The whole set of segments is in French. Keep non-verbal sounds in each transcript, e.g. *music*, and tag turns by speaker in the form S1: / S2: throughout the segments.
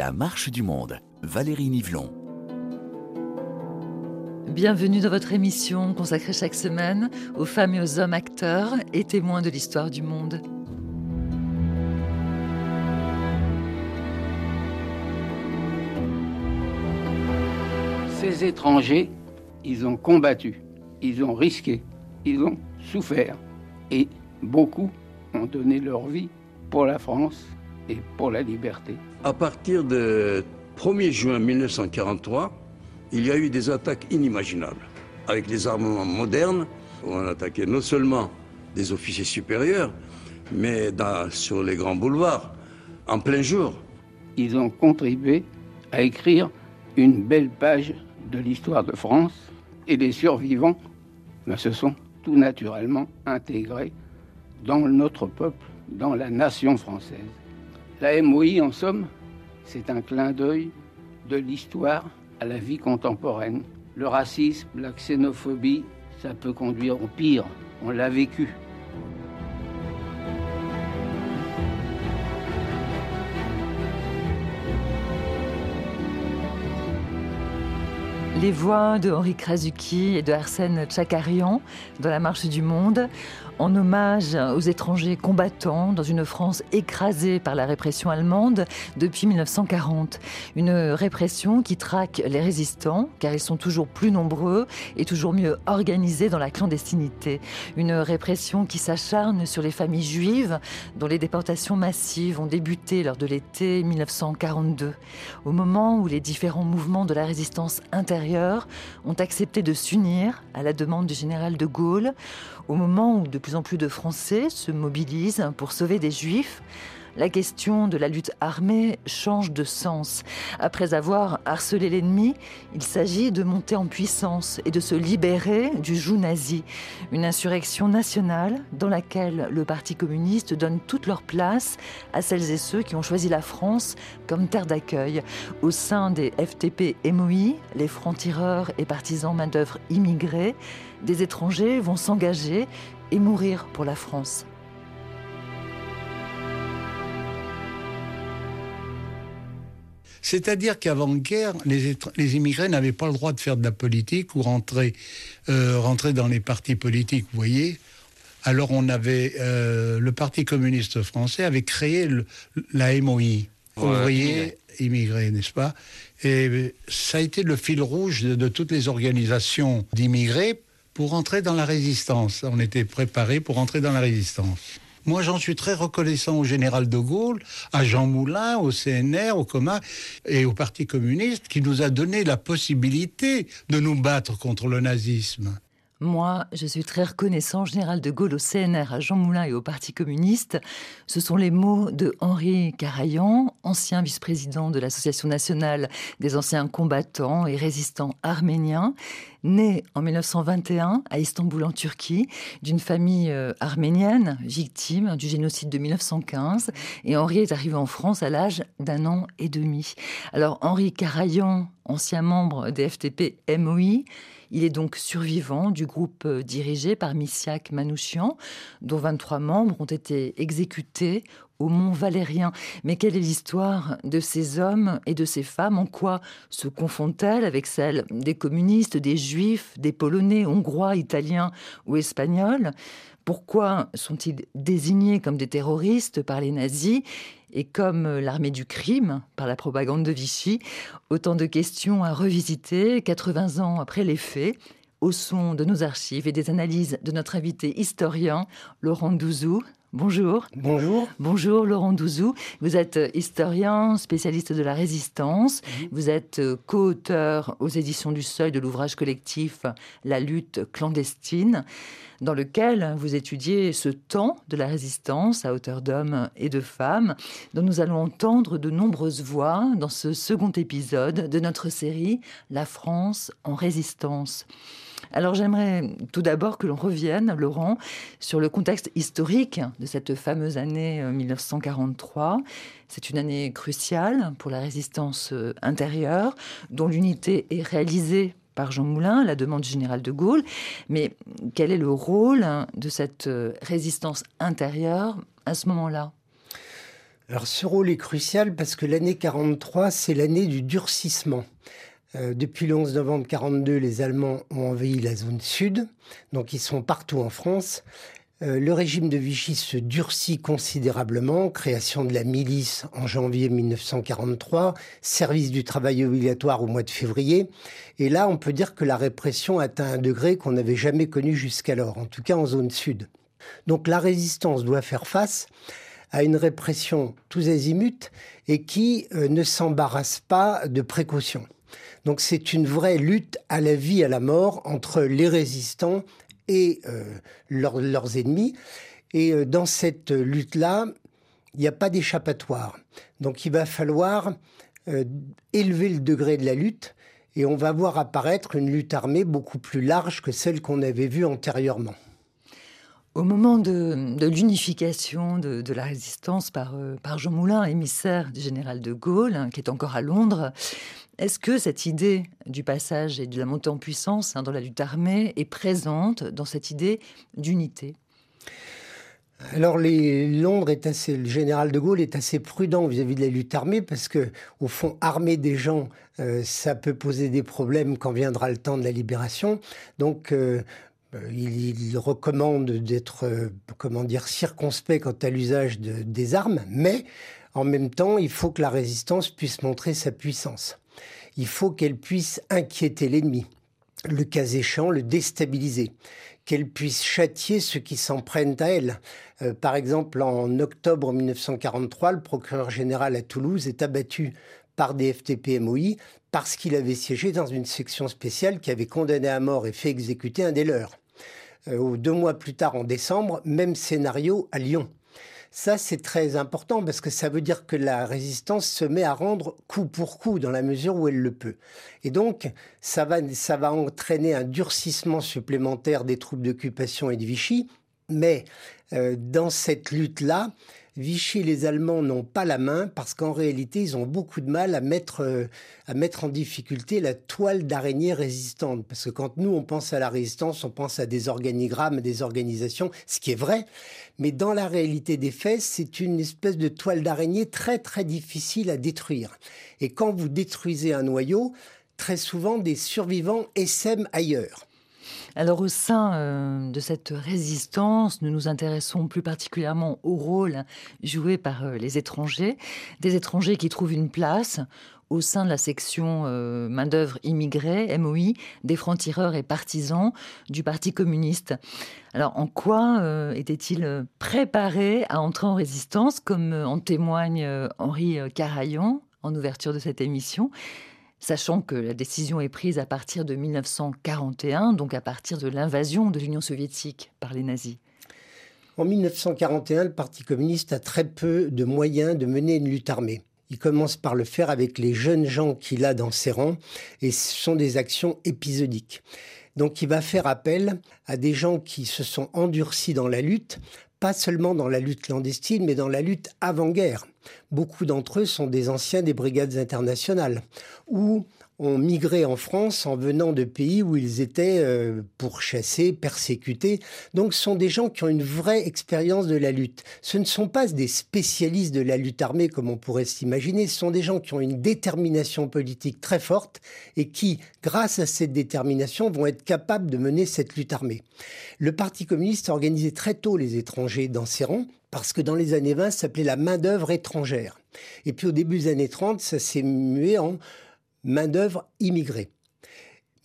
S1: La marche du monde, Valérie Nivelon.
S2: Bienvenue dans votre émission consacrée chaque semaine aux femmes et aux hommes acteurs et témoins de l'histoire du monde.
S3: Ces étrangers, ils ont combattu, ils ont risqué, ils ont souffert et beaucoup ont donné leur vie pour la France et pour la liberté.
S4: À partir du 1er juin 1943, il y a eu des attaques inimaginables. Avec les armements modernes, on attaquait non seulement des officiers supérieurs, mais sur les grands boulevards, en plein jour.
S3: Ils ont contribué à écrire une belle page de l'histoire de France et les survivants ben, se sont tout naturellement intégrés dans notre peuple, dans la nation française. La MOI, en somme, c'est un clin d'œil de l'histoire à la vie contemporaine. Le racisme, la xénophobie, ça peut conduire au pire. On l'a vécu.
S2: Les voix de Henri Krasuki et de Arsène Tchakarian dans La Marche du Monde en hommage aux étrangers combattants dans une France écrasée par la répression allemande depuis 1940. Une répression qui traque les résistants, car ils sont toujours plus nombreux et toujours mieux organisés dans la clandestinité. Une répression qui s'acharne sur les familles juives, dont les déportations massives ont débuté lors de l'été 1942, au moment où les différents mouvements de la résistance intérieure ont accepté de s'unir à la demande du général de Gaulle, au moment où de plus en plus de Français se mobilisent pour sauver des Juifs, la question de la lutte armée change de sens. Après avoir harcelé l'ennemi, il s'agit de monter en puissance et de se libérer du joug nazi. Une insurrection nationale dans laquelle le Parti communiste donne toute leur place à celles et ceux qui ont choisi la France comme terre d'accueil. Au sein des FTP MOI, les francs-tireurs et partisans main-d'œuvre immigrés, des étrangers vont s'engager et mourir pour la France.
S5: C'est-à-dire qu'avant-guerre, les, les, immigrés n'avaient pas le droit de faire de la politique ou rentrer, euh, rentrer dans les partis politiques, vous voyez. Alors on avait euh, le Parti communiste français avait créé la MOI, ouvriers immigrés, n'est-ce pas? Et ça a été le fil rouge de, de toutes les organisations d'immigrés pour entrer dans la résistance. On était préparés pour entrer dans la résistance. Moi, j'en suis très reconnaissant au général de Gaulle, à Jean Moulin, au CNR, au COMA et au Parti communiste qui nous a donné la possibilité de nous battre contre le nazisme.
S2: Moi, je suis très reconnaissant, général de Gaulle au CNR, à Jean Moulin et au Parti communiste. Ce sont les mots de Henri Carayan, ancien vice-président de l'Association nationale des anciens combattants et résistants arméniens, né en 1921 à Istanbul en Turquie, d'une famille euh, arménienne victime du génocide de 1915. Et Henri est arrivé en France à l'âge d'un an et demi. Alors Henri Carayan, ancien membre des FTP MOI, il est donc survivant du groupe euh, dirigé par Missiak Manouchian, dont 23 membres ont été exécutés au Mont Valérien. Mais quelle est l'histoire de ces hommes et de ces femmes? En quoi se confondent-elles avec celle des communistes, des juifs, des polonais, hongrois, italiens ou espagnols? Pourquoi sont-ils désignés comme des terroristes par les nazis et comme l'armée du crime par la propagande de Vichy, autant de questions à revisiter 80 ans après les faits, au son de nos archives et des analyses de notre invité historien, Laurent Douzou. Bonjour.
S6: Bonjour.
S2: Bonjour Laurent Douzou. Vous êtes historien, spécialiste de la résistance. Vous êtes euh, co-auteur aux éditions du Seuil de l'ouvrage collectif La lutte clandestine dans lequel vous étudiez ce temps de la résistance à hauteur d'hommes et de femmes, dont nous allons entendre de nombreuses voix dans ce second épisode de notre série La France en résistance. Alors j'aimerais tout d'abord que l'on revienne, Laurent, sur le contexte historique de cette fameuse année 1943. Euh, C'est une année cruciale pour la résistance euh, intérieure, dont l'unité est réalisée par Jean Moulin, la demande générale de Gaulle. Mais quel est le rôle hein, de cette euh, résistance intérieure à ce moment-là?
S6: Alors ce rôle est crucial parce que l'année 43, c'est l'année du durcissement. Euh, depuis le 11 novembre 42, les Allemands ont envahi la zone sud, donc ils sont partout en France. Euh, le régime de Vichy se durcit considérablement, création de la milice en janvier 1943, service du travail obligatoire au mois de février. Et là, on peut dire que la répression atteint un degré qu'on n'avait jamais connu jusqu'alors, en tout cas en zone sud. Donc la résistance doit faire face à une répression tous azimuts et qui euh, ne s'embarrasse pas de précautions. Donc c'est une vraie lutte à la vie, à la mort entre les résistants et euh, leurs ennemis. Et euh, dans cette lutte-là, il n'y a pas d'échappatoire. Donc il va falloir élever le degré de la lutte et on va voir apparaître une lutte armée beaucoup plus large que celle qu'on avait vue antérieurement.
S2: Au moment de, l'unification de, la résistance par, euh, par Jean Moulin, émissaire du général de Gaulle, hein, qui est encore à Londres, est-ce que cette idée du passage et de la montée en puissance hein, dans la lutte armée est présente dans cette idée d'unité?
S6: Alors, Londres est assez, le général de Gaulle est assez prudent vis-à-vis de la lutte armée parce que, au fond, armer des gens, euh, ça peut poser des problèmes quand viendra le temps de la libération. Donc, euh, euh, il, recommande d'être, comment dire, circonspect quant à l'usage des armes, mais en même temps, il faut que la résistance puisse montrer sa puissance. Il faut qu'elle puisse inquiéter l'ennemi, le cas échéant, le déstabiliser, qu'elle puisse châtier ceux qui s'en prennent à elle. Euh, par exemple, en octobre 1943, le procureur général à Toulouse est abattu par des FTP-MOI parce qu'il avait siégé dans une section spéciale qui avait condamné à mort et fait exécuter un des leurs. Euh, deux mois plus tard, en décembre, même scénario à Lyon. Ça, c'est très important parce que ça veut dire que la résistance se met à rendre coup pour coup dans la mesure où elle le peut. Et donc, ça va, ça va entraîner un durcissement supplémentaire des troupes d'occupation et de Vichy. Mais euh, dans cette lutte-là, Vichy et les Allemands n'ont pas la main parce qu'en réalité, ils ont beaucoup de mal à mettre, euh, à mettre en difficulté la toile d'araignée résistante. Parce que quand nous, on pense à la résistance, on pense à des organigrammes, des organisations, ce qui est vrai. Mais dans la réalité des faits, c'est une espèce de toile d'araignée très, très difficile à détruire. Et quand vous détruisez un noyau, très souvent, des survivants essaiment ailleurs.
S2: Alors au sein euh, de cette résistance, nous nous intéressons plus particulièrement au rôle joué par euh, les étrangers, des étrangers qui trouvent une place au sein de la section euh, main-d'œuvre immigrée, MOI, des francs-tireurs et partisans du Parti communiste. Alors, en quoi était-il préparé à entrer en résistance, comme en témoigne Henri Carayon en ouverture de cette émission? Sachant que la décision est prise à partir de 1941, donc à partir de l'invasion de l'Union soviétique par les nazis.
S6: En 1941, le Parti communiste a très peu de moyens de mener une lutte armée. Il commence par le faire avec les jeunes gens qu'il a dans ses rangs, et ce sont des actions épisodiques. Donc il va faire appel à des gens qui se sont endurcis dans la lutte, pas seulement dans la lutte clandestine, mais dans la lutte avant-guerre. Beaucoup d'entre eux sont des anciens des brigades internationales, ou ont migré en France en venant de pays où ils étaient euh, pourchassés, persécutés. Donc ce sont des gens qui ont une vraie expérience de la lutte. Ce ne sont pas des spécialistes de la lutte armée comme on pourrait s'imaginer, ce sont des gens qui ont une détermination politique très forte et qui, grâce à cette détermination, vont être capables de mener cette lutte armée. Le Parti communiste a organisé très tôt les étrangers dans ses rangs, parce que dans les années 20, ça s'appelait la main-d'œuvre étrangère. Et puis au début des années 30, ça s'est mué en main-d'œuvre immigrée.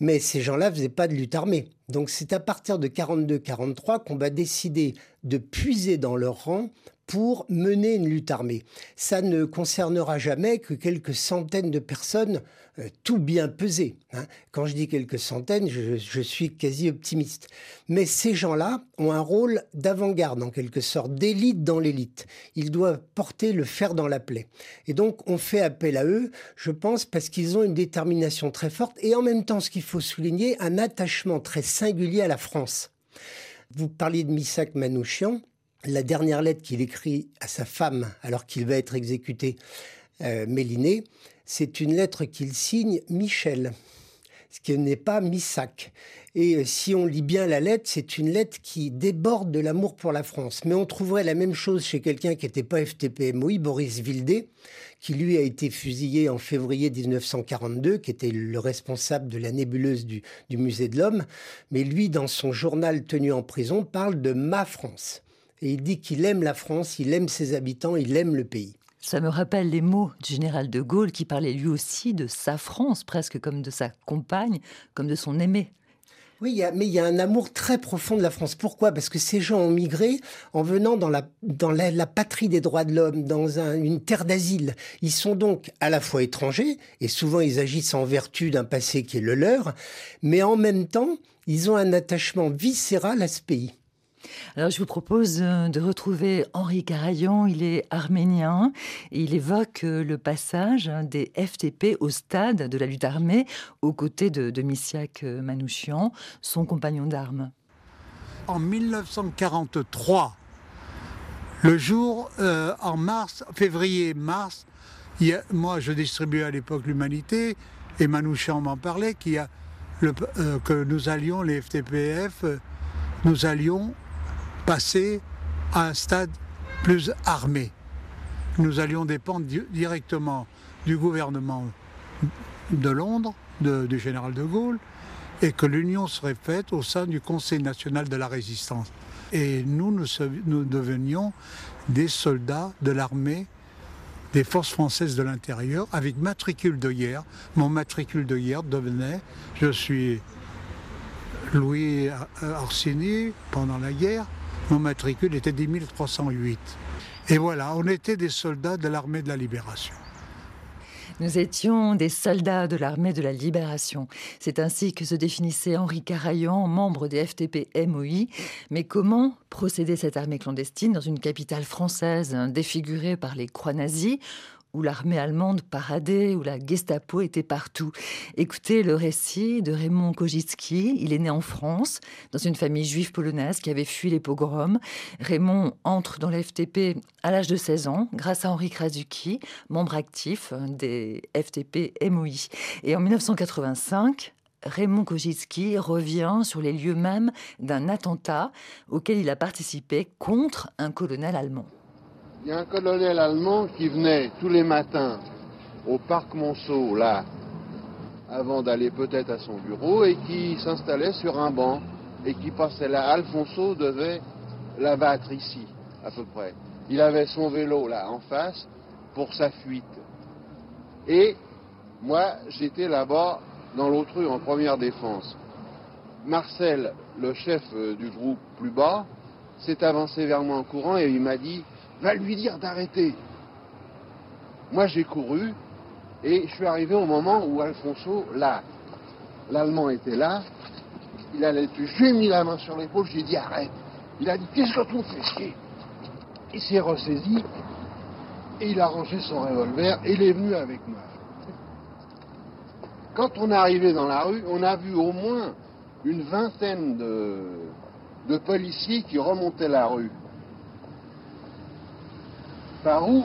S6: Mais ces gens-là faisaient pas de lutte armée. Donc c'est à partir de 42-43 qu'on va décider de puiser dans leur rang pour mener une lutte armée. Ça ne concernera jamais que quelques centaines de personnes euh, tout bien pesées. Hein. Quand je dis quelques centaines, je, suis quasi optimiste. Mais ces gens-là ont un rôle d'avant-garde, en quelque sorte, d'élite dans l'élite. Ils doivent porter le fer dans la plaie. Et donc, on fait appel à eux, je pense, parce qu'ils ont une détermination très forte et en même temps, ce qu'il faut souligner, un attachement très singulier à la France. Vous parliez de Missak Manouchian la dernière lettre qu'il écrit à sa femme alors qu'il va être exécuté, euh, Méliné, c'est une lettre qu'il signe Michel. ce qui n'est pas Missac. Et euh, si on lit bien la lettre, c'est une lettre qui déborde de l'amour pour la France. Mais on trouverait la même chose chez quelqu'un qui n'était pas FTP-MOI, Boris Vildé, qui lui a été fusillé en février 1942, qui était le responsable de la nébuleuse du, du musée de l'homme. Mais lui, dans son journal tenu en prison, parle de ma France. Et il dit qu'il aime la France, il aime ses habitants, il aime le pays.
S2: Ça me rappelle les mots du général de Gaulle qui parlait lui aussi de sa France, presque comme de sa compagne, comme de son aimé.
S6: Oui, mais il y a un amour très profond de la France. Pourquoi? Parce que ces gens ont migré en venant dans la, dans la, patrie des droits de l'homme, dans une terre d'asile. Ils sont donc à la fois étrangers, et souvent ils agissent en vertu d'un passé qui est le leur, mais en même temps, ils ont un attachement viscéral à ce pays.
S2: Alors je vous propose euh, de retrouver Henri Carayon, il est arménien, il évoque euh, le passage des FTP au stade de la lutte armée aux côtés de, de Missiak euh, Manouchian, son compagnon d'armes.
S5: En 1943, le jour en mars, février-mars, moi je distribuais à l'époque l'Humanité, et Manouchian m'en parlait, a que nous allions, les FTPF, nous allions passer à un stade plus armé. Nous allions dépendre directement du gouvernement de Londres, du général de Gaulle, et que l'union serait faite au sein du Conseil national de la résistance. Et nous, nous, nous devenions des soldats de l'armée des forces françaises de l'intérieur avec matricule de guerre. Mon matricule de guerre devenait, je suis Louis Orsini pendant la guerre, mon matricule était 10 308. Et voilà, on était des soldats de l'armée de la libération.
S2: Nous étions des soldats de l'armée de la libération. C'est ainsi que se définissait Henri Carayan, membre des FTP MOI. Mais comment procéder cette armée clandestine dans une capitale française défigurée par les croix nazies? Où l'armée allemande paradait, où la Gestapo était partout. Écoutez le récit de Raymond Kojicki. Il est né en France, dans une famille juive polonaise qui avait fui les pogroms. Raymond entre dans l'FTP à l'âge de 16 ans, grâce à Henri Krasuki, membre actif des FTP MOI. Et en 1985, Raymond Kojicki revient sur les lieux mêmes d'un attentat auquel il a participé contre un colonel allemand.
S7: Il y a un colonel allemand qui venait tous les matins au parc Monceau, là, avant d'aller peut-être à son bureau, et qui s'installait sur un banc et qui passait là. Alfonso devait l'abattre ici, à peu près. Il avait son vélo là en face pour sa fuite. Et moi, j'étais là-bas dans l'autre rue en première défense. Marcel, le chef euh, du groupe plus bas, s'est avancé vers moi en courant et il m'a dit va lui dire d'arrêter. Moi, j'ai couru et je suis arrivé au moment où Alfonso, là, l'Allemand était là, il allait tuer. J'ai mis la main sur l'épaule, j'ai dit arrête. Il a dit qu'est-ce que tu me fais chier Il s'est ressaisi et il a rangé son revolver et il est venu avec moi. Quand on est arrivé dans la rue, on a vu au moins une vingtaine de policiers qui remontaient la rue par où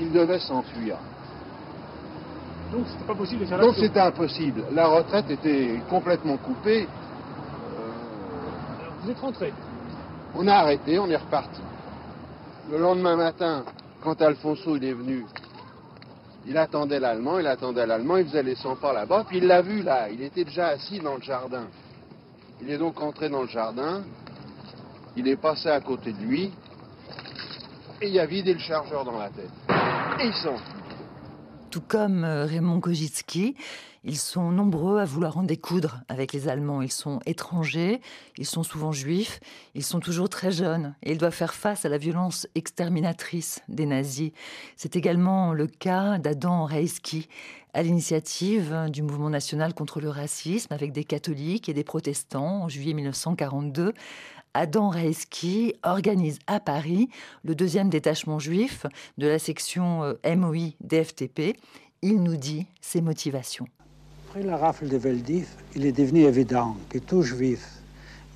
S7: il devait s'enfuir.
S8: Donc c'était pas possible de faire
S7: Donc c'était impossible. La retraite était complètement coupée.
S8: vous êtes rentré
S7: On a arrêté, on est reparti. Le lendemain matin, quand Alfonso il est venu, il attendait l'Allemand, il attendait l'Allemand, il faisait les 100 pas là-bas, puis il l'a vu là, il était déjà assis dans le jardin. Il est donc entré dans le jardin, il est passé à côté de lui, et il a vidé le chargeur dans la tête. Et ils sont.
S2: Tout comme euh, Raymond Kojicki, ils sont nombreux à vouloir en découdre avec les Allemands. Ils sont étrangers, ils sont souvent juifs, ils sont toujours très jeunes et ils doivent faire face à la violence exterminatrice des nazis. C'est également le cas d'Adam Reisky, à l'initiative du mouvement national contre le racisme avec des catholiques et des protestants en juillet 1942. Adam Reisky organise à Paris le deuxième détachement juif de la section euh, MOI DFTP. Il nous dit ses motivations.
S9: Après la rafle de Veldiv, il est devenu évident que tout juif,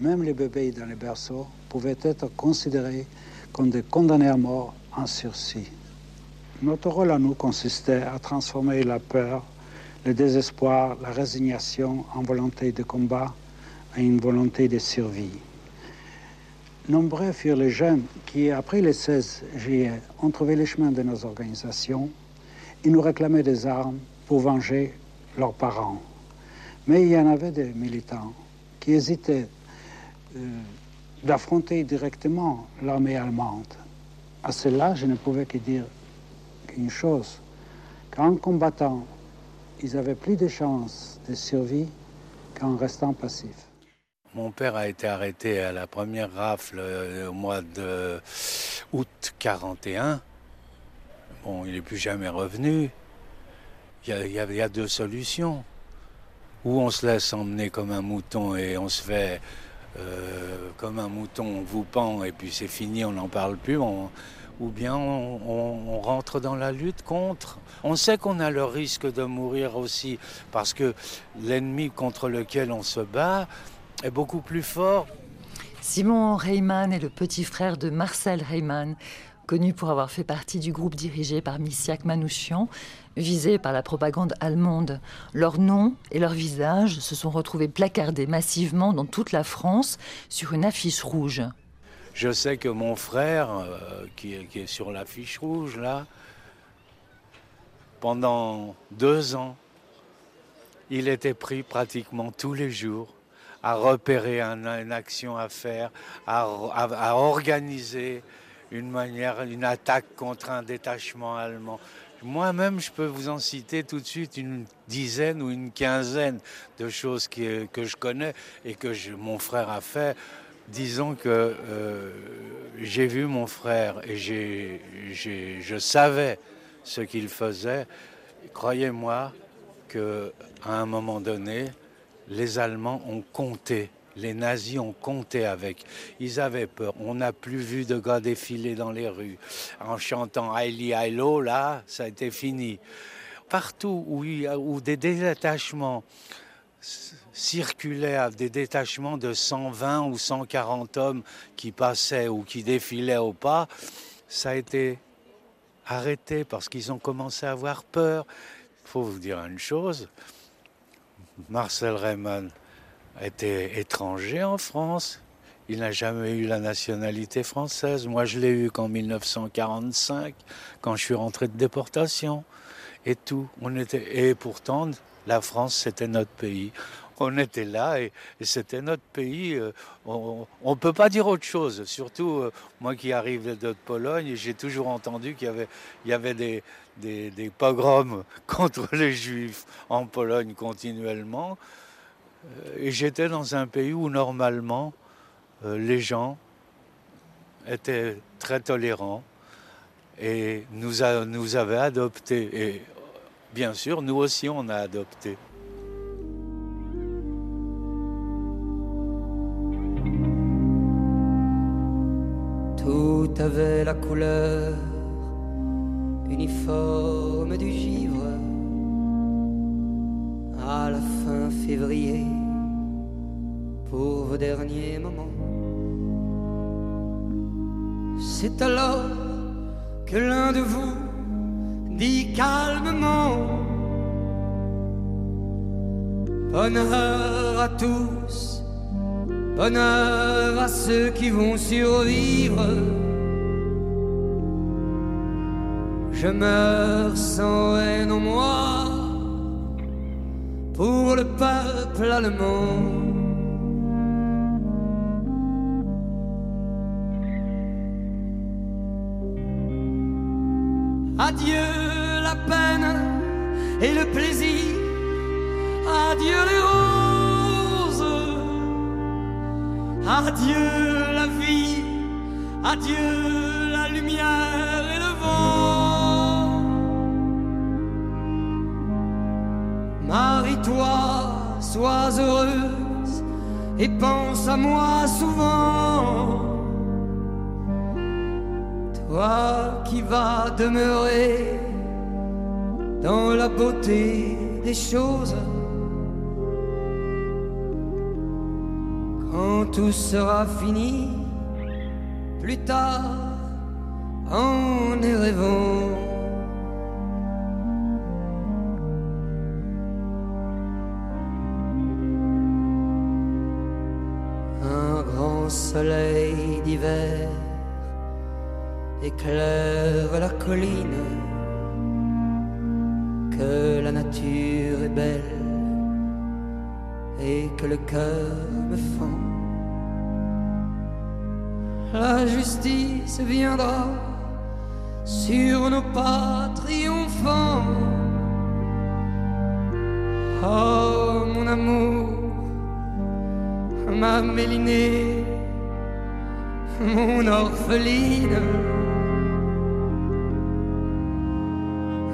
S9: même les bébés dans les berceaux, pouvaient être considérés comme des condamnés à mort en sursis. Notre rôle à nous consistait à transformer la peur le désespoir, la résignation en volonté de combat à une volonté de survie. Nombreux furent les jeunes qui, après le 16 juillet, ont trouvé les chemins de nos organisations et nous réclamaient des armes pour venger leurs parents. Mais il y en avait des militants qui hésitaient euh, d'affronter directement l'armée allemande. À cela, je ne pouvais que dire qu'une chose, qu'en combattant, ils avaient plus de chances de survie qu'en restant passifs.
S10: Mon père a été arrêté à la première rafle euh, au mois de août 41. Bon, il n'est plus jamais revenu. Il y, a, deux solutions. Ou on se laisse emmener comme un mouton et on se fait euh, comme un mouton, on vous pend et puis c'est fini, on n'en parle plus. Ou bien on, rentre dans la lutte contre. On sait qu'on a le risque de mourir aussi parce que l'ennemi contre lequel on se bat, est beaucoup plus fort.
S2: Simon Reimann est le petit frère de Marcel Reimann, connu pour avoir fait partie du groupe dirigé par Missiak Manouchian, visé par la propagande allemande. Leurs noms et leurs visages se sont retrouvés placardés massivement dans toute la France sur une affiche rouge.
S10: Je sais que mon frère, euh, qui, est, qui est sur l'affiche rouge là, pendant deux ans, il était pris pratiquement tous les jours à repérer un, une action à faire, à, organiser une manière, une attaque contre un détachement allemand. Moi-même, je peux vous en citer tout de suite une dizaine ou une quinzaine de choses qui, que je connais et que mon frère a fait. Disons que euh, j'ai vu mon frère et je savais ce qu'il faisait. Croyez-moi qu'à un moment donné, les Allemands ont compté. Les nazis ont compté avec. Ils avaient peur. On n'a plus vu de gars défiler dans les rues en chantant Haili Hailo. Là, ça a été fini. Partout où des détachements circulaient, des détachements de 120 ou 140 hommes qui passaient ou qui défilaient au pas, ça a été arrêté parce qu'ils ont commencé à avoir peur. Il faut vous dire une chose. Marcel Reimann était étranger en France. Il n'a jamais eu la nationalité française. Moi, je l'ai eu qu'en 1945, quand je suis rentré de déportation. Et tout. On était... Et pourtant, la France, c'était notre pays. On était là et, et c'était notre pays. Euh, on ne peut pas dire autre chose. Surtout, euh, moi qui arrive de Pologne, j'ai toujours entendu qu'il y avait, il y avait des, des, pogroms *laughs* contre les juifs en Pologne continuellement. Euh, et j'étais dans un pays où normalement euh, les gens étaient très tolérants et nous, nous avaient adoptés. Et bien sûr, nous aussi, on a adopté.
S11: Tout avait la couleur uniforme du givre à la fin février pour vos derniers moments. C'est alors que l'un de vous dit calmement Bonheur à tous, bonheur à ceux qui vont survivre. Je meurs sans haine en moi. Pour le peuple allemand. Adieu la peine et le plaisir, adieu les roses, adieu la vie, adieu sois heureuse et pense à moi souvent. Toi qui vas demeurer dans la beauté des choses. Quand tout sera fini, plus tard, en y rêvant. Éclaire la colline, que la nature est belle et que le cœur me fend. La justice viendra sur nos pas triomphants. Oh mon amour, ma mélinée, mon orpheline.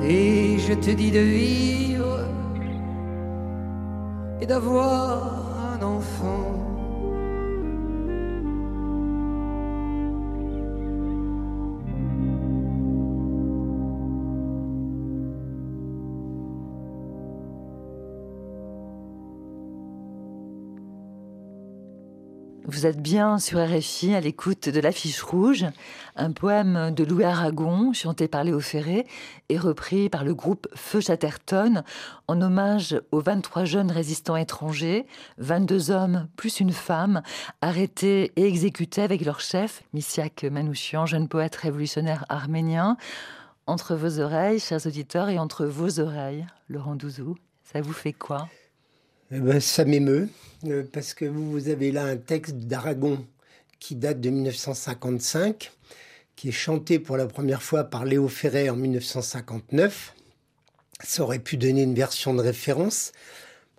S11: Et je te dis de vivre et d'avoir
S2: Vous êtes bien sur RFI à l'écoute de l'affiche rouge, un poème de Louis Aragon chanté par Léo Ferré et repris par le groupe Feu Chatterton en hommage aux 23 jeunes résistants étrangers, 22 hommes plus une femme, arrêtés et exécutés avec leur chef, Missiak Manouchian, jeune poète révolutionnaire arménien. Entre vos oreilles, chers auditeurs, et entre vos oreilles, Laurent Douzou, ça vous fait quoi?
S6: Eh ben, ça m'émeut, euh, parce que vous avez là un texte d'Aragon qui date de 1955, qui est chanté pour la première fois par Léo Ferré en 1959. Ça aurait pu donner une version de référence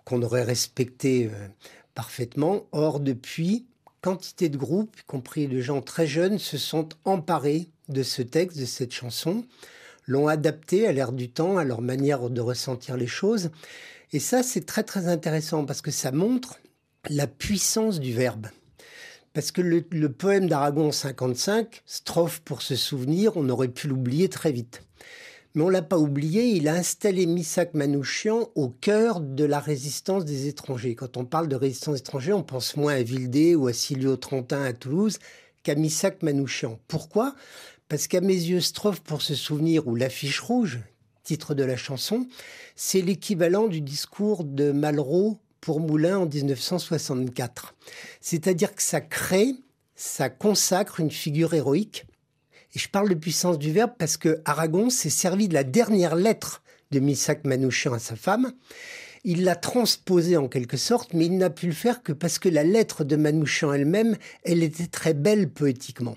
S6: qu'on aurait respectée euh, parfaitement. Or, depuis, quantité de groupes, y compris de gens très jeunes, se sont emparés de ce texte, de cette chanson, l'ont adapté à l'air du temps, à leur manière de ressentir les choses. Et ça, c'est très très intéressant parce que ça montre la puissance du verbe. Parce que le, poème d'Aragon 55, strophe pour se souvenir, on aurait pu l'oublier très vite. Mais on l'a pas oublié, il a installé Missak Manouchian au cœur de la résistance des étrangers. Quand on parle de résistance étrangère, on pense moins à Vildé ou à Silvio Trentin à Toulouse qu'à Missak Manouchian. Pourquoi? Parce qu'à mes yeux, strophe pour se souvenir ou l'affiche rouge, titre de la chanson, c'est l'équivalent du discours de Malraux pour Moulin en 1964. C'est-à-dire que ça crée, ça consacre une figure héroïque. Et je parle de puissance du verbe parce que Aragon s'est servi de la dernière lettre de Missak Manouchian à sa femme. Il l'a transposée en quelque sorte, mais il n'a pu le faire que parce que la lettre de Manouchian elle-même, elle était très belle poétiquement.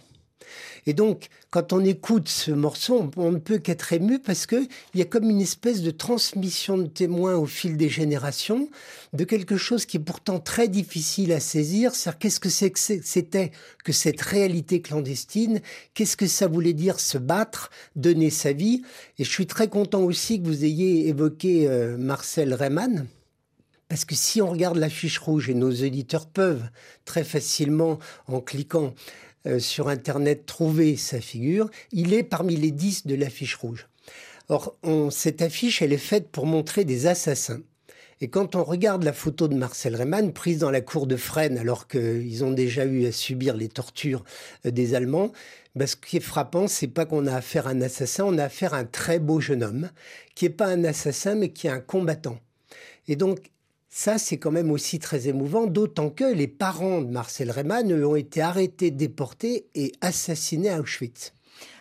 S6: Et donc, quand on écoute ce morceau, on, ne peut qu'être ému parce qu'il y a comme une espèce de transmission de témoins au fil des générations de quelque chose qui est pourtant très difficile à saisir. C'est qu'est-ce que c'était que cette réalité clandestine? Qu'est-ce que ça voulait dire se battre, donner sa vie? Et je suis très content aussi que vous ayez évoqué euh, Marcel Reymann. Parce que si on regarde la fiche rouge, et nos éditeurs peuvent très facilement, en cliquant euh, sur Internet trouver sa figure, il est parmi les dix de l'affiche rouge. Or, cette affiche, elle est faite pour montrer des assassins. Et quand on regarde la photo de Marcel Reymann, prise dans la cour de Fresnes, alors qu'ils ont déjà eu à subir les tortures euh, des Allemands, ben, ce qui est frappant, c'est pas qu'on a affaire à un assassin, on a affaire à un très beau jeune homme, qui n'est pas un assassin, mais qui est un combattant. Et donc, ça, c'est quand même aussi très émouvant, d'autant que les parents de Marcel Reymann ont été arrêtés, déportés et assassinés à Auschwitz.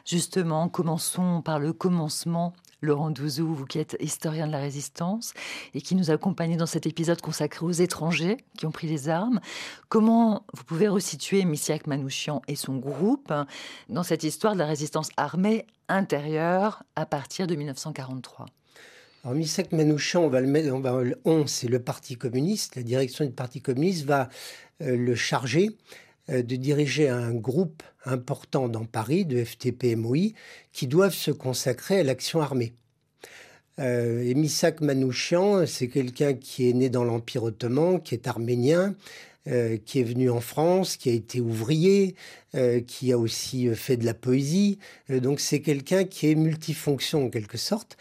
S2: Justement, commençons par le commencement. Laurent Douzou, vous qui êtes historien de la résistance et qui nous accompagnez dans cet épisode consacré aux étrangers qui ont pris les armes, comment vous pouvez resituer Missiak Manouchian et son groupe dans cette histoire de la résistance armée intérieure à partir de 1943
S6: alors Misek Manouchian, on va le mettre, on va, on, c'est le Parti communiste, la direction du Parti communiste va euh, le charger euh, de diriger un groupe important dans Paris de FTP-MOI qui doivent se consacrer à l'action armée. Euh, et Misak Manouchian, c'est quelqu'un qui est né dans l'Empire ottoman, qui est arménien, qui est venu en France, qui a été ouvrier, qui a aussi fait de la poésie. donc c'est quelqu'un qui est multifonction en quelque sorte.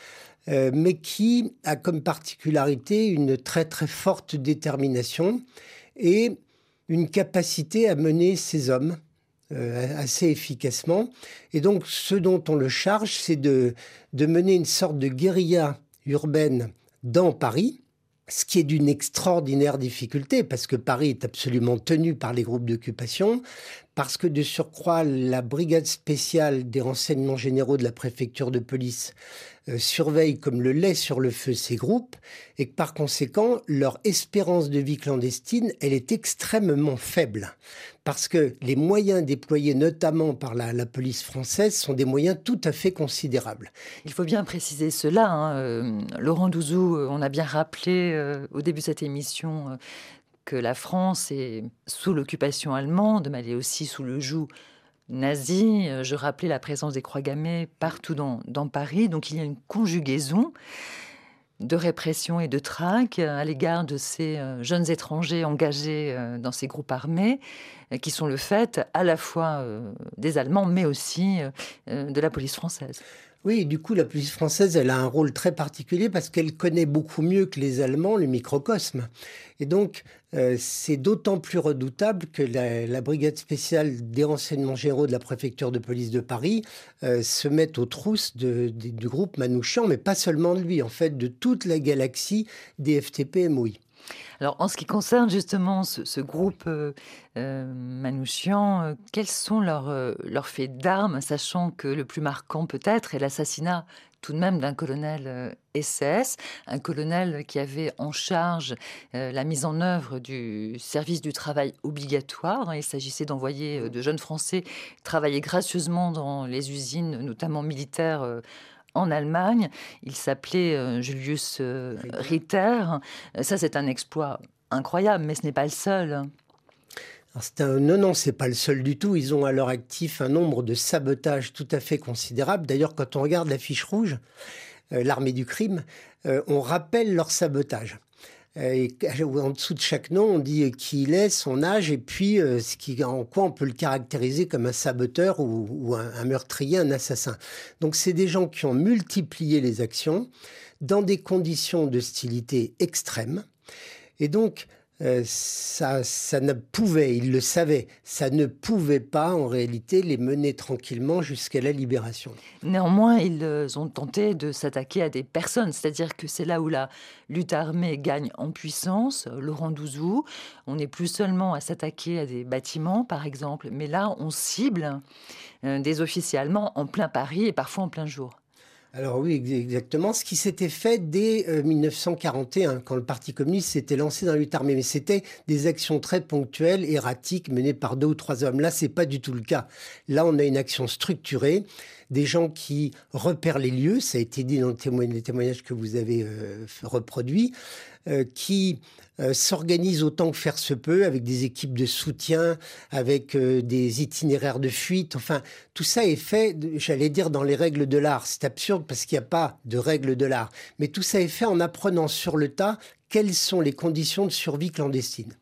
S6: Euh, mais qui a comme particularité une très très forte détermination et une capacité à mener ses hommes euh, assez efficacement. Et donc ce dont on le charge, c'est de, de mener une sorte de guérilla urbaine dans Paris, ce qui est d'une extraordinaire difficulté, parce que Paris est absolument tenu par les groupes d'occupation, parce que de surcroît, la brigade spéciale des renseignements généraux de la préfecture de police euh, surveille comme le lait sur le feu ces groupes et que par conséquent, leur espérance de vie clandestine, elle est extrêmement faible. Parce que les moyens déployés notamment par la, police française sont des moyens tout à fait considérables.
S2: Il faut bien préciser cela. Hein. Euh, Laurent Douzou, euh, on a bien rappelé au début de cette émission que la France est sous l'occupation allemande, mais elle est aussi sous le joug nazis. Euh, je rappelais la présence des croix gammées partout dans, Paris. Donc il y a une conjugaison de répression et de traque à l'égard de ces euh, jeunes étrangers engagés euh, dans ces groupes armés, qui sont le fait à la fois des Allemands, mais aussi de la police française.
S6: Oui, du coup, la police française, elle a un rôle très particulier parce qu'elle connaît beaucoup mieux que les Allemands le microcosme. Et donc, euh, c'est d'autant plus redoutable que la, brigade spéciale des renseignements généraux de la préfecture de police de Paris euh, se met aux trousses du groupe Manouchian, mais pas seulement de lui, en fait, de toute la galaxie des FTP-MOI.
S2: Alors, en ce qui concerne justement ce, groupe euh, euh, Manouchian, euh, quels sont leurs, leurs faits d'armes, sachant que le plus marquant peut-être est l'assassinat tout de même d'un colonel SS, un colonel qui avait en charge la mise en œuvre du service du travail obligatoire. Il s'agissait d'envoyer de jeunes Français travailler gracieusement dans les usines, notamment militaires en Allemagne. Il s'appelait euh, Julius euh, Ritter. Ça, c'est un exploit incroyable, mais ce n'est pas le seul.
S6: Un... Non, non, c'est pas le seul du tout. Ils ont à leur actif un nombre de sabotages tout à fait considérable. D'ailleurs, quand on regarde la fiche rouge, euh, l'armée du crime, on rappelle leur sabotage. Euh, et en dessous de chaque nom, on dit qui il est, son âge, et puis euh, en quoi on peut le caractériser comme un saboteur ou, un, un, meurtrier, un assassin. Donc c'est des gens qui ont multiplié les actions dans des conditions d'hostilité extrêmes. Et donc, euh, ça, ça ne pouvait, il le savait, ça ne pouvait pas en réalité les mener tranquillement jusqu'à la libération.
S2: Néanmoins, ils euh, ont tenté de s'attaquer à des personnes, c'est-à-dire que c'est là où la lutte armée gagne en puissance. Laurent Douzou, on n'est plus seulement à s'attaquer à des bâtiments, par exemple, mais là, on cible euh, des officiers allemands en plein Paris et parfois en plein jour.
S6: Alors oui, exactement. Ce qui s'était fait dès 1941, euh, quand le Parti communiste s'était lancé dans la lutte armée. Mais c'était des actions très ponctuelles, erratiques, menées par deux ou trois hommes. Là, c'est pas du tout le cas. Là, on a une action structurée, des gens qui repèrent les lieux, ça a été dit dans les témoignages que vous avez euh, reproduits, euh, qui euh, s'organisent autant que faire se peut avec des équipes de soutien, avec des itinéraires de fuite. Enfin, tout ça est fait, j'allais dire, dans les règles de l'art. C'est absurde parce qu'il n'y a pas de règles de l'art. Mais tout ça est fait en apprenant sur le tas quelles sont les conditions de survie clandestine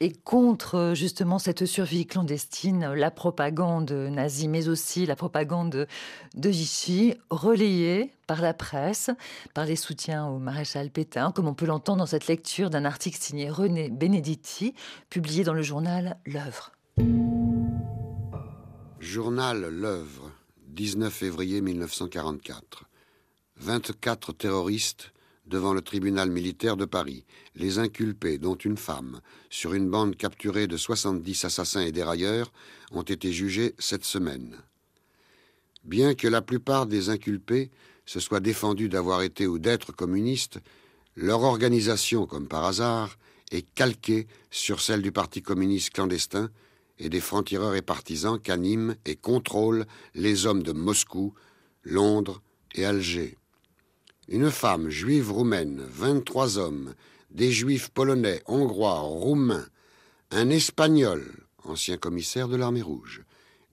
S2: et contre euh, justement cette survie clandestine, la propagande nazie, mais aussi la propagande de Vichy, relayée par la presse, par les soutiens au maréchal Pétain, comme on peut l'entendre dans cette lecture d'un article signé René Benedetti, publié dans le journal L'œuvre.
S12: Journal L'œuvre, 19 février 1944. 24 terroristes devant le tribunal militaire de Paris. Les inculpés, dont une femme, sur une bande capturée de 70 assassins et dérailleurs, ont été jugés cette semaine. Bien que la plupart des inculpés se soient défendus d'avoir été ou d'être communistes, leur organisation, comme par hasard, est calquée sur celle du Parti communiste clandestin et des francs-tireurs et partisans qu'animent et contrôlent les hommes de Moscou, Londres et Alger une femme juive roumaine, 23 hommes, des juifs polonais, hongrois, roumains, un espagnol, ancien commissaire de l'armée rouge,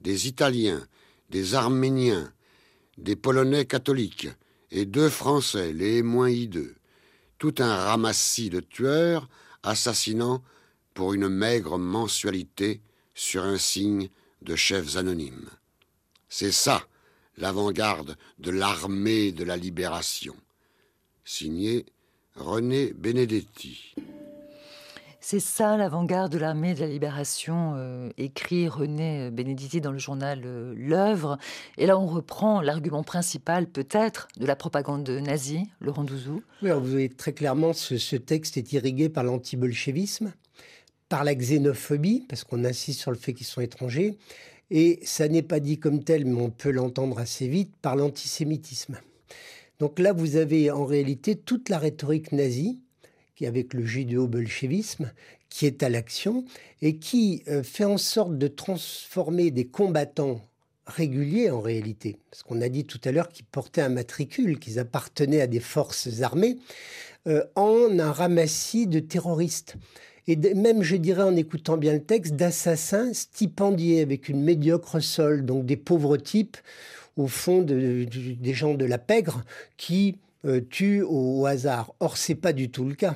S12: des Italiens, des Arméniens, des Polonais catholiques et deux Français, les moins hideux. Tout un ramassis de tueurs assassinant pour une maigre mensualité sur un signe de chefs anonymes. C'est ça l'avant-garde de l'armée de la libération signé René Benedetti.
S2: C'est ça l'avant-garde de l'armée de la libération, euh, écrit René Benedetti dans le journal euh, L'œuvre. Et là, on reprend l'argument principal, peut-être, de la propagande nazie, Laurent Douzou.
S6: Oui, vous voyez très clairement, ce, ce texte est irrigué par l'anti-bolchevisme, par la xénophobie, parce qu'on insiste sur le fait qu'ils sont étrangers, et ça n'est pas dit comme tel, mais on peut l'entendre assez vite, par l'antisémitisme. Donc là, vous avez en réalité toute la rhétorique nazie, qui avec le judéo-bolchevisme, qui est à l'action et qui euh, fait en sorte de transformer des combattants réguliers en réalité, parce qu'on a dit tout à l'heure qu'ils portaient un matricule, qu'ils appartenaient à des forces armées, euh, en un ramassis de terroristes. Et même, je dirais, en écoutant bien le texte, d'assassins stipendiés avec une médiocre solde, donc des pauvres types au fond des gens de la pègre qui euh, tuent au, hasard. Or, c'est pas du tout le cas.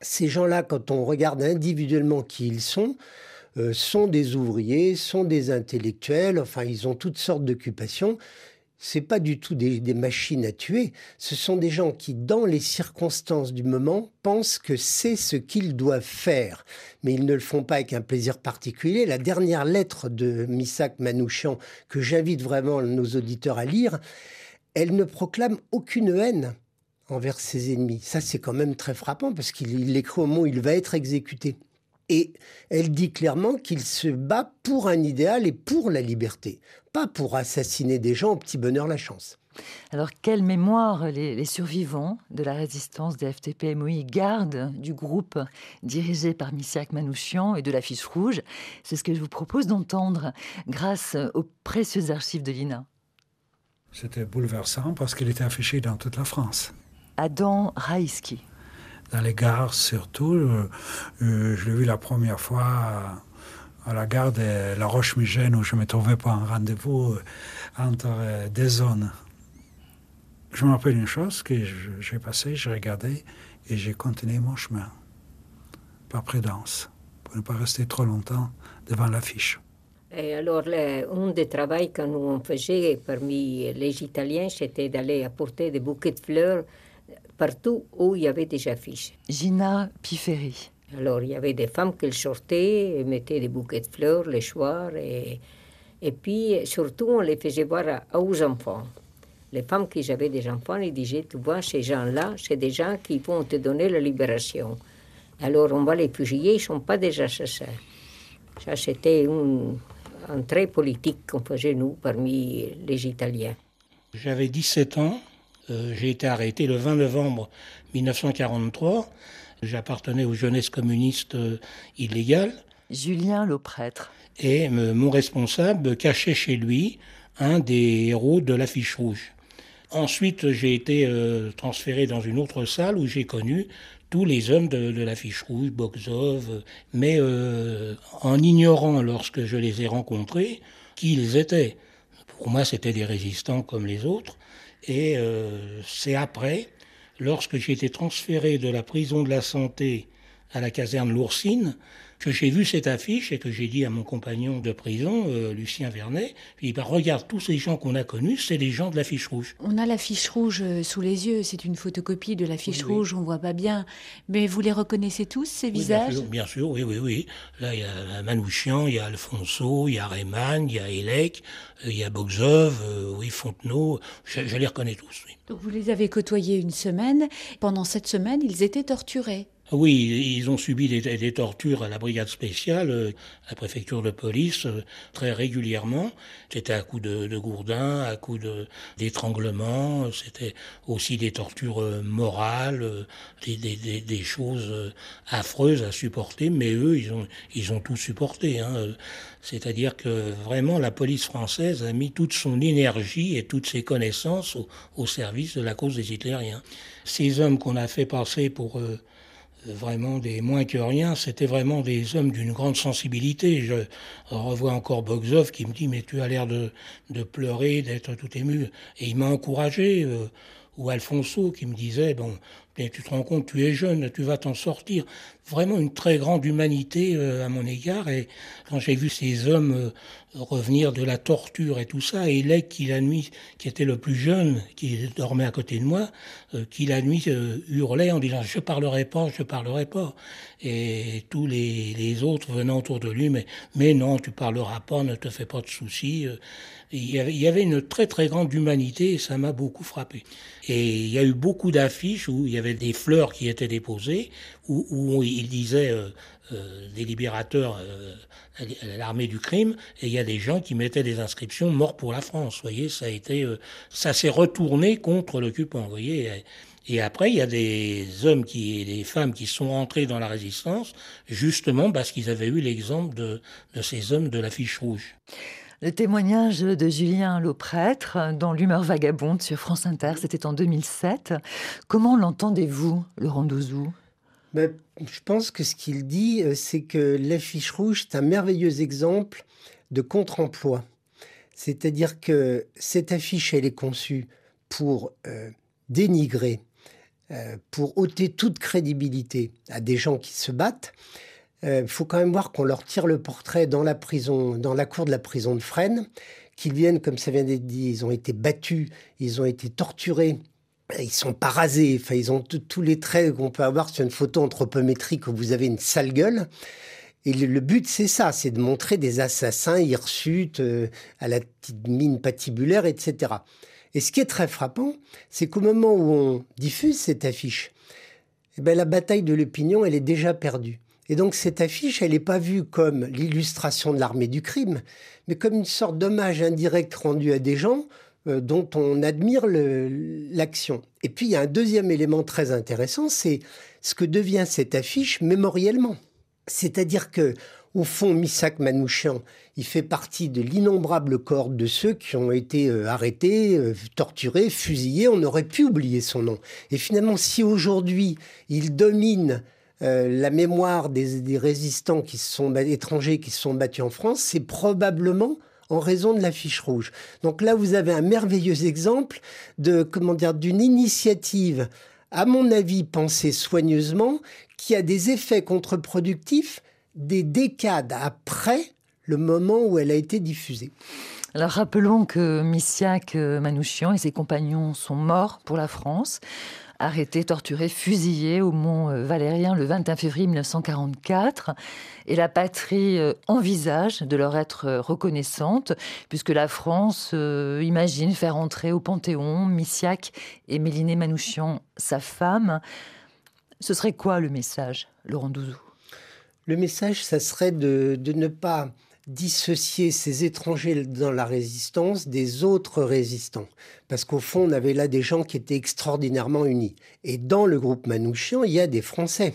S6: Ces gens-là, quand on regarde individuellement qui ils sont, euh, sont des ouvriers, sont des intellectuels, enfin, ils ont toutes sortes d'occupations c'est pas du tout des, machines à tuer. Ce sont des gens qui, dans les circonstances du moment, pensent que c'est ce qu'ils doivent faire. Mais ils ne le font pas avec un plaisir particulier. La dernière lettre de Misak Manouchian, que j'invite vraiment nos auditeurs à lire, elle ne proclame aucune haine envers ses ennemis. Ça, c'est quand même très frappant parce qu'il l'écrit au moment où il va être exécuté. Et elle dit clairement qu'il se bat pour un idéal et pour la liberté, pas pour assassiner des gens au petit bonheur la chance.
S2: Alors, quelle mémoire les, survivants de la résistance des FTP-MOI gardent du groupe dirigé par Missiak Manouchian et de l'affiche rouge? C'est ce que je vous propose d'entendre grâce aux précieuses archives de l'INA.
S9: C'était bouleversant parce qu'il était affiché dans toute la France.
S2: Adam Raïski
S9: dans les gares surtout. Euh, euh, je l'ai vu la première fois à, la gare de La Roche-Migène où je me trouvais pour un rendez-vous euh, entre des zones. Je me rappelle une chose que j'ai passé, j'ai regardé et j'ai continué mon chemin. Par prudence, pour ne pas rester trop longtemps devant l'affiche.
S13: Et alors, un des travaux que nous on faisait parmi les Italiens, c'était d'aller apporter des bouquets de fleurs partout où il y avait des affiches.
S2: Gina Pifferi.
S13: Alors, il y avait des femmes qui sortaient et mettaient des bouquets de fleurs les soirs. Et, et puis, surtout, on les faisait voir aux enfants. Les femmes qui avaient des enfants, ils disaient, tu vois, ces gens-là, c'est des gens qui vont te donner la libération. Alors, on va les fusiller, ils ne sont pas des assassins. Ça, c'était un trait politique qu'on faisait, nous, parmi les Italiens.
S14: J'avais 17 ans euh, j'ai été arrêté le 20 novembre 1943. J'appartenais aux jeunesses communistes euh, illégales.
S2: Julien Lauprêtre.
S14: Et euh, mon responsable cachait chez lui un des héros de l'affiche rouge. Ensuite, j'ai été transféré dans une autre salle où j'ai connu tous les hommes de, de l'affiche rouge, Boxov, mais en ignorant, lorsque je les ai rencontrés, qui ils étaient. Pour moi, c'était des résistants comme les autres. Et euh, c'est après, lorsque j'ai été transféré de la prison de la santé à la caserne L'Oursine, que j'ai vu cette affiche et que j'ai dit à mon compagnon de prison, euh, Lucien Vernet, il bah, regarde tous ces gens qu'on a connus, c'est les gens de l'affiche rouge.
S15: On a l'affiche rouge euh, sous les yeux, c'est une photocopie de l'affiche rouge, on voit pas bien. Mais vous les reconnaissez tous, ces visages
S14: bien sûr, oui, oui, oui. Là, il y a Manouchian, il y a Alfonso, il y a Rayman, il y a Elec, euh, il y a Bogzov, oui, Fontenot, je, je, les reconnais tous, oui.
S15: Donc vous les avez côtoyés une semaine. Pendant cette semaine, ils étaient torturés.
S14: Oui, ils ont subi des, tortures à la brigade spéciale, euh, à la préfecture de police, euh, très régulièrement. C'était à coups de, de gourdin, à coups d'étranglement, c'était aussi des tortures euh, morales, des, des, choses affreuses à supporter, mais eux, ils ont, tout supporté. Hein. C'est-à-dire que vraiment la police française a mis toute son énergie et toutes ses connaissances au, au service de la cause des hitlériens. Ces hommes qu'on a fait passer pour vraiment des moins que rien, c'était vraiment des hommes d'une grande sensibilité. Je revois encore Bogzov qui me dit mais tu as l'air de, de pleurer, d'être tout ému, et il m'a encouragé. Euh, ou Alfonso qui me disait bon tu te rends compte, tu es jeune, tu vas t'en sortir. Vraiment une très grande humanité euh, à mon égard. Et quand j'ai vu ces hommes euh, revenir de la torture et tout ça, et Lec qui la nuit, qui était le plus jeune, qui dormait à côté de moi, euh, qui la nuit hurlait en disant je parlerai pas, je parlerai pas. Et tous les, les, autres venant autour de lui, mais, mais non, tu parleras pas, ne te fais pas de soucis. Il y, avait, une très très grande humanité et ça m'a beaucoup frappé. Et il y a eu beaucoup d'affiches où il y avait des fleurs qui étaient déposées, où, où il disait euh, euh, des libérateurs, euh, l'armée du crime, et il y a des gens qui mettaient des inscriptions morts pour la France. Vous voyez, ça a été, euh, ça s'est retourné contre l'occupant. Vous. Et après, il y a des hommes qui, et des femmes qui sont entrés dans la résistance, justement parce qu'ils avaient eu l'exemple de, de ces hommes de la fiche rouge.
S2: Le témoignage de Julien Lauprêtre dans L'humeur vagabonde sur France Inter, c'était en 2007. Comment l'entendez-vous, Laurent Douzou?
S6: Ben, Je pense que ce qu'il dit, euh, c'est que l'affiche rouge, c'est un merveilleux exemple de contre-emploi. C'est-à-dire que cette affiche, elle est conçue pour euh, dénigrer, euh, pour ôter toute crédibilité à des gens qui se battent. Il euh, faut quand même voir qu'on leur tire le portrait dans la prison, dans la cour de la prison de Fresnes, qu'ils viennent, comme ça vient d'être dit, ils ont été battus, ils ont été torturés, ils sont pas rasés, enfin, ils ont tous les traits qu'on peut avoir sur une photo anthropométrique où vous avez une sale gueule. Et le, but, c'est ça, c'est de montrer des assassins hirsutes euh, à la petite mine patibulaire, etc. Et ce qui est très frappant, c'est qu'au moment où on diffuse cette affiche, eh ben, la bataille de l'opinion, elle est déjà perdue. Et donc cette affiche, elle n'est pas vue comme l'illustration de l'armée du crime, mais comme une sorte d'hommage indirect rendu à des gens euh, dont on admire l'action. Et puis il y a un deuxième élément très intéressant, c'est ce que devient cette affiche mémoriellement. C'est-à-dire que au fond, Missak Manouchian, il fait partie de l'innombrable corde de ceux qui ont été euh, arrêtés, euh, torturés, fusillés. On aurait pu oublier son nom. Et finalement, si aujourd'hui il domine euh, la mémoire des, résistants qui sont étrangers qui se sont battus en France, c'est probablement en raison de la fiche rouge. Donc là, vous avez un merveilleux exemple de comment dire d'une initiative, à mon avis, pensée soigneusement, qui a des effets contre-productifs des décades après le moment où elle a été diffusée.
S2: Alors rappelons que Missiak Manouchian et ses compagnons sont morts pour la France arrêtés, torturés, fusillés au Mont euh, Valérien le 21 février 1944. Et la patrie euh, envisage de leur être euh, reconnaissante, puisque la France imagine faire entrer au Panthéon Missiak et Méliné Manouchian, sa femme. Ce serait quoi le message, Laurent Douzou?
S6: Le message, ça serait de ne pas dissocier ces étrangers dans la résistance des autres résistants. Parce qu'au fond, on avait là des gens qui étaient extraordinairement unis. Et dans le groupe Manouchian, il y a des Français.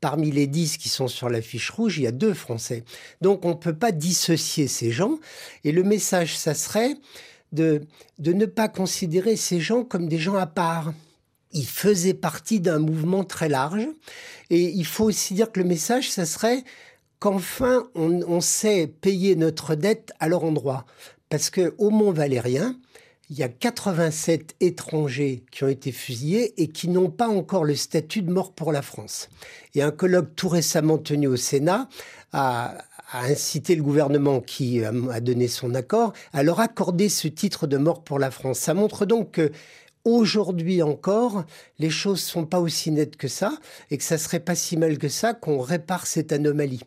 S6: Parmi les dix qui sont sur la fiche rouge, il y a deux Français. Donc on ne peut pas dissocier ces gens. Et le message, ça serait de, de ne pas considérer ces gens comme des gens à part. Ils faisaient partie d'un mouvement très large. Et il faut aussi dire que le message, ça serait qu'enfin on, sait payer notre dette à leur endroit. Parce qu'au Mont Valérien, il y a 87 étrangers qui ont été fusillés et qui n'ont pas encore le statut de mort pour la France. Et un colloque tout récemment tenu au Sénat a, incité le gouvernement qui a, donné son accord à leur accorder ce titre de mort pour la France. Ça montre donc que aujourd'hui encore, les choses sont pas aussi nettes que ça et que ça serait pas si mal que ça qu'on répare cette anomalie.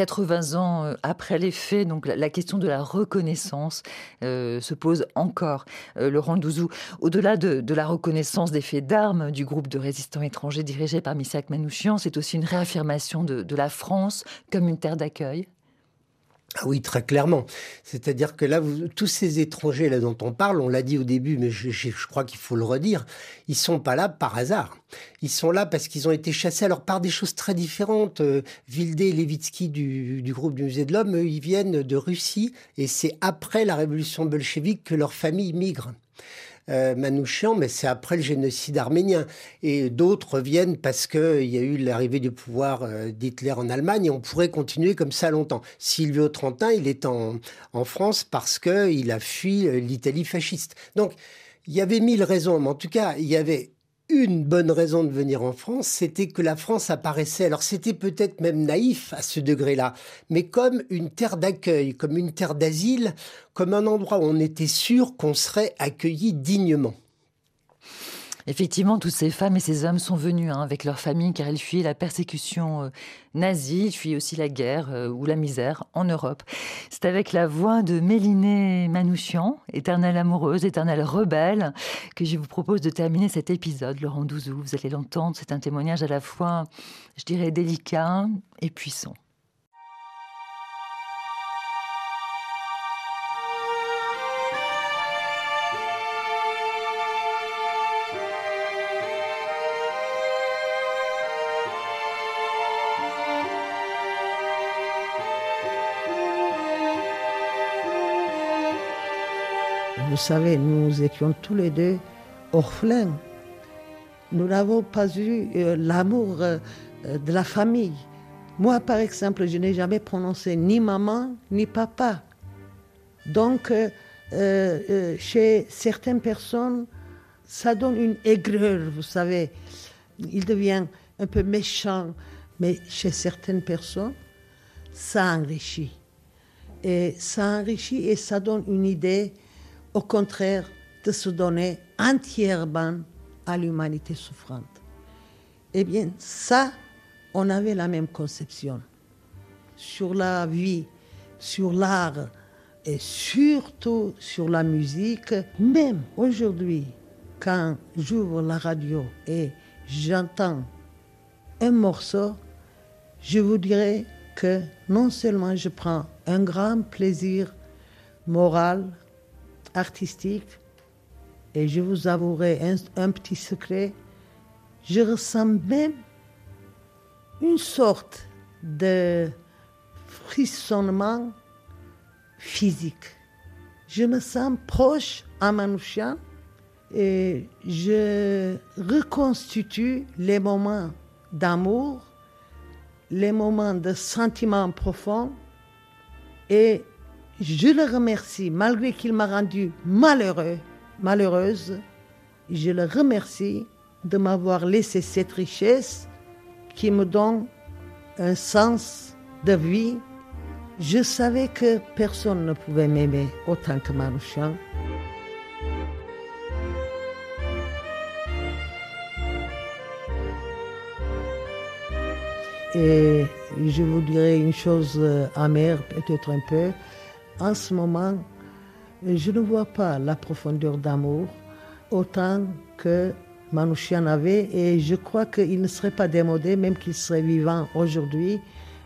S2: 80 ans euh, après les faits, donc la, question de la reconnaissance euh, se pose encore. Euh, Laurent Douzou, au-delà de, la reconnaissance des faits d'armes du groupe de résistants étrangers dirigé par Missak Manouchian, c'est aussi une réaffirmation de la France comme une terre d'accueil
S6: ah oui, très clairement. C'est-à-dire que là, tous ces étrangers là dont on parle, on l'a dit au début, mais je, crois qu'il faut le redire, ils sont pas là par hasard. Ils sont là parce qu'ils ont été chassés alors par des choses très différentes. Euh, Vildé et Levitsky du, du, groupe du Musée de l'Homme, ils viennent de Russie et c'est après la révolution bolchevique que leur famille migre. Euh, Manouchian, mais c'est après le génocide arménien. Et d'autres viennent parce qu'il y a eu l'arrivée du pouvoir euh, d'Hitler en Allemagne et on pourrait continuer comme ça longtemps. Silvio Trentin, il est en, en France parce qu'il a fui euh, l'Italie fasciste. Donc, il y avait mille raisons, mais en tout cas, il y avait une bonne raison de venir en France, c'était que la France apparaissait, alors c'était peut-être même naïf à ce degré-là, mais comme une terre d'accueil, comme une terre d'asile, comme un endroit où on était sûr qu'on serait accueilli dignement.
S2: Effectivement, toutes ces femmes et ces hommes sont venus hein, avec leur famille car ils fuyaient la persécution euh, nazie, ils fuyaient aussi la guerre euh, ou la misère en Europe. C'est avec la voix de Mélinée Manouchian, éternelle amoureuse, éternelle rebelle, que je vous propose de terminer cet épisode. Laurent Douzou, vous allez l'entendre, c'est un témoignage à la fois, je dirais, délicat et puissant.
S16: Savez, nous étions tous les deux orphelins. Nous n'avons pas eu euh, l'amour euh, de la famille. Moi, par exemple, je n'ai jamais prononcé ni maman ni papa. Donc, euh, chez certaines personnes, ça donne une aigreur, vous savez. Il devient un peu méchant. Mais chez certaines personnes, ça enrichit. Et ça enrichit et ça donne une idée au contraire de se donner entièrement à l'humanité souffrante. Eh bien, ça, on avait la même conception sur la vie, sur l'art et surtout sur la musique. Même aujourd'hui, quand j'ouvre la radio et j'entends un morceau, je vous dirais que non seulement je prends un grand plaisir moral, artistique, et je vous avouerai un, petit secret, je ressens même une sorte de frissonnement physique. Je me sens proche à Manouchian et je reconstitue les moments d'amour, les moments de sentiments profonds et je le remercie, malgré qu'il m'a rendu malheureux, malheureuse. Je le remercie de m'avoir laissé cette richesse qui me donne un sens de vie. Je savais que personne ne pouvait m'aimer autant que Marouchan. Et je vous dirais une chose euh, amère, peut-être un peu en ce moment, je ne vois pas la profondeur d'amour autant que Manouchian avait et je crois qu'il ne serait pas démodé, même qu'il serait vivant aujourd'hui,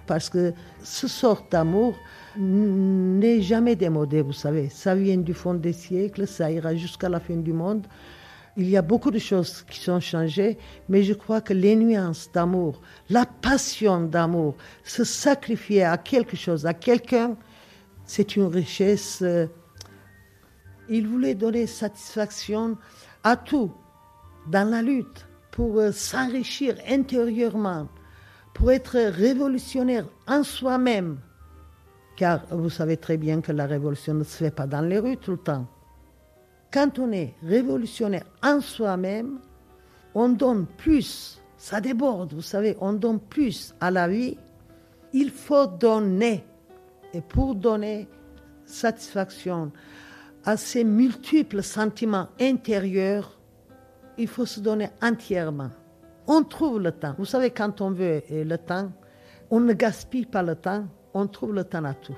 S16: parce que ce sort d'amour n'est jamais démodé, vous savez. Ça vient du fond des siècles, ça ira jusqu'à la fin du monde. Il y a beaucoup de choses qui sont changées, mais je crois que les nuances d'amour, la passion d'amour, se sacrifier à quelque chose, à quelqu'un, c'est une richesse. Euh, il voulait donner satisfaction à tout dans la lutte pour euh, s'enrichir intérieurement, pour être révolutionnaire en soi-même. Car vous savez très bien que la révolution ne se fait pas dans les rues tout le temps. Quand on est révolutionnaire en soi-même, on donne plus, ça déborde, vous savez, on donne plus à la vie. Il faut donner et pour donner satisfaction à ces multiples sentiments intérieurs, il faut se donner entièrement. On trouve le temps. Vous savez, quand on veut le temps, on ne gaspille pas le temps, on trouve le temps à tout.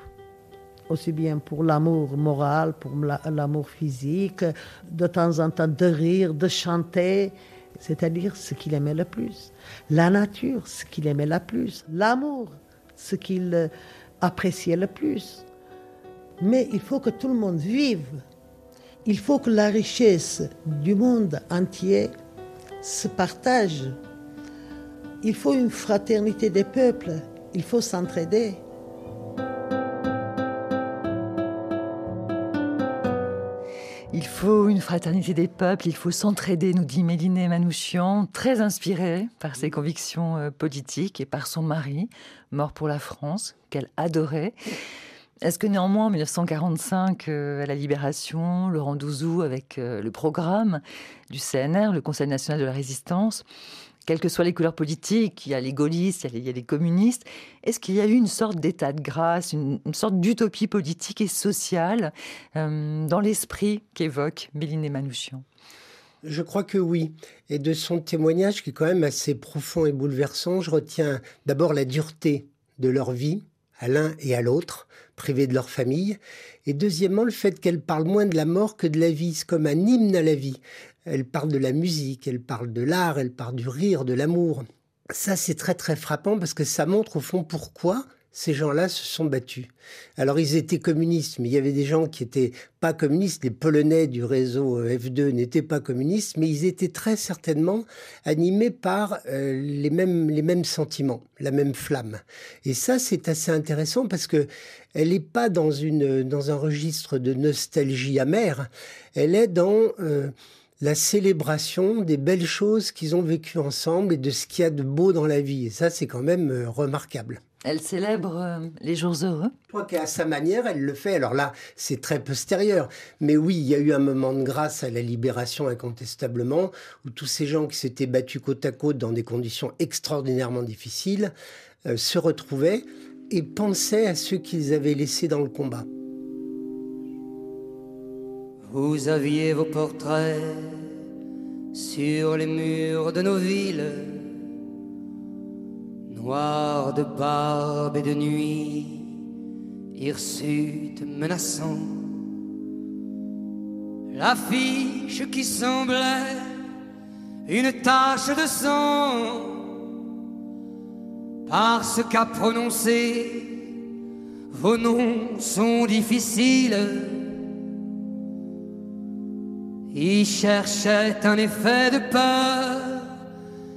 S16: Aussi bien pour l'amour moral, pour l'amour physique, de temps en temps de rire, de chanter, c'est-à-dire ce qu'il aimait le plus. La nature, ce qu'il aimait le plus. L'amour, ce qu'il apprécier le plus. Mais il faut que tout le monde vive. Il faut que la richesse du monde entier se partage. Il faut une fraternité des peuples. Il faut s'entraider.
S2: Faut une fraternité des peuples, il faut s'entraider, nous dit Méliné Manouchian, très inspirée par ses convictions euh, politiques et par son mari, mort pour la France, qu'elle adorait. Est-ce que néanmoins, en 1945, euh, à la Libération, Laurent Douzou, avec euh, le programme du CNR, le Conseil national de la résistance, quelles que soient les couleurs politiques, il y a les gaullistes, il y a les, communistes, est-ce qu'il y a eu une sorte d'état de grâce, une, sorte d'utopie politique et sociale euh, dans l'esprit qu'évoque Méline Manouchian?
S6: Je crois que oui. Et de son témoignage, qui est quand même assez profond et bouleversant, je retiens d'abord la dureté de leur vie, à l'un et à l'autre, privés de leur famille. Et deuxièmement, le fait qu'elle parle moins de la mort que de la vie. C'est comme un hymne à la vie. Elle parle de la musique, elle parle de l'art, elle parle du rire, de l'amour. Ça, c'est très très frappant parce que ça montre au fond pourquoi ces gens-là se sont battus. Alors ils étaient communistes, mais il y avait des gens qui étaient pas communistes. Les Polonais du réseau euh, F2 n'étaient pas communistes, mais ils étaient très certainement animés par euh, les mêmes les mêmes sentiments, la même flamme. Et ça c'est assez intéressant parce que elle n'est pas dans une dans un registre de nostalgie amère. Elle est dans euh, la célébration des belles choses qu'ils ont vécues ensemble et de ce qu'il y a de beau dans la vie. Et ça, c'est quand même remarquable.
S2: Elle célèbre euh, les jours heureux
S6: Je crois qu'à sa manière, elle le fait. Alors là, c'est très postérieur. Mais oui, il y a eu un moment de grâce à la libération, incontestablement, où tous ces gens qui s'étaient battus côte à côte dans des conditions extraordinairement difficiles euh, se retrouvaient et pensaient à ceux qu'ils avaient laissés dans le combat.
S11: Vous aviez vos portraits sur les murs de nos villes noir de barbe et de nuit, hirsute menaçant. L'affiche qui semblait une tache de sang, parce qu'à prononcer vos noms sont difficiles. Il cherchait un effet de peur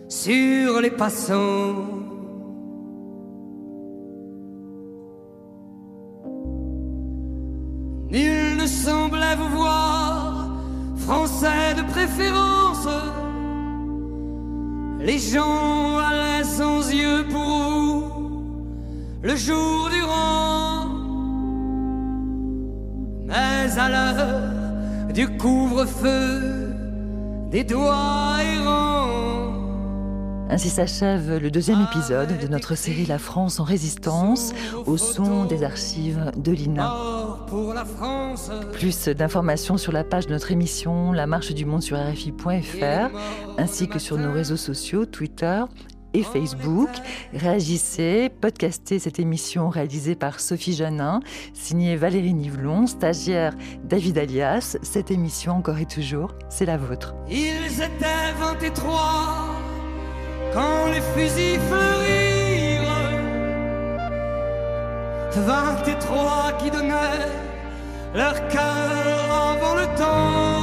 S11: sur les passants. Nul ne semblait vous voir, français de préférence. Les gens allaient sans yeux pour vous, le jour durant. Mais à l'heure du couvre-feu, des doigts errants.
S2: Ainsi s'achève le deuxième épisode de notre série La France en résistance au son des archives de l'INA. Plus d'informations sur la page de notre émission La Marche du Monde sur RFI.fr ainsi que sur nos réseaux sociaux Twitter et Facebook. Réagissez, podcastez cette émission réalisée par Sophie Janin, signée Valérie Nivelon, stagiaire David Alias. Cette émission encore et toujours, c'est la vôtre.
S11: Ils étaient 23 quand les fusils fleurirent. Vingt et trois qui donnaient leur cœur avant le temps.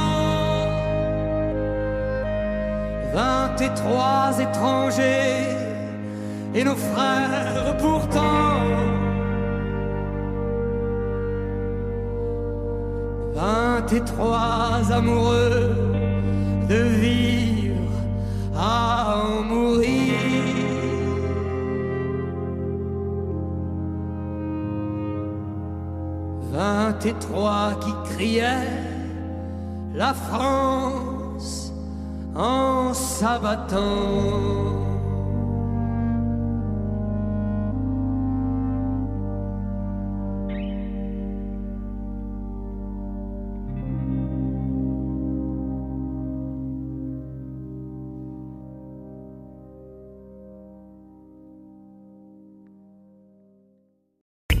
S11: Vingt et trois étrangers et nos frères pourtant. Vingt et trois amoureux de vivre à en mourir. Vingt et trois qui criaient la France en s'abattant.